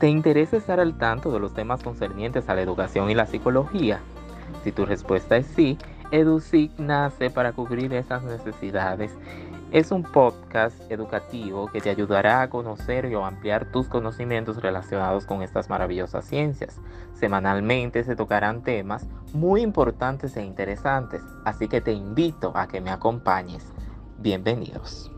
¿Te interesa estar al tanto de los temas concernientes a la educación y la psicología? Si tu respuesta es sí, EduSIC nace para cubrir esas necesidades. Es un podcast educativo que te ayudará a conocer y a ampliar tus conocimientos relacionados con estas maravillosas ciencias. Semanalmente se tocarán temas muy importantes e interesantes, así que te invito a que me acompañes. Bienvenidos.